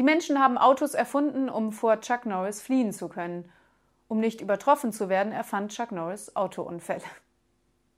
Die Menschen haben Autos erfunden, um vor Chuck Norris fliehen zu können. Um nicht übertroffen zu werden, erfand Chuck Norris Autounfälle.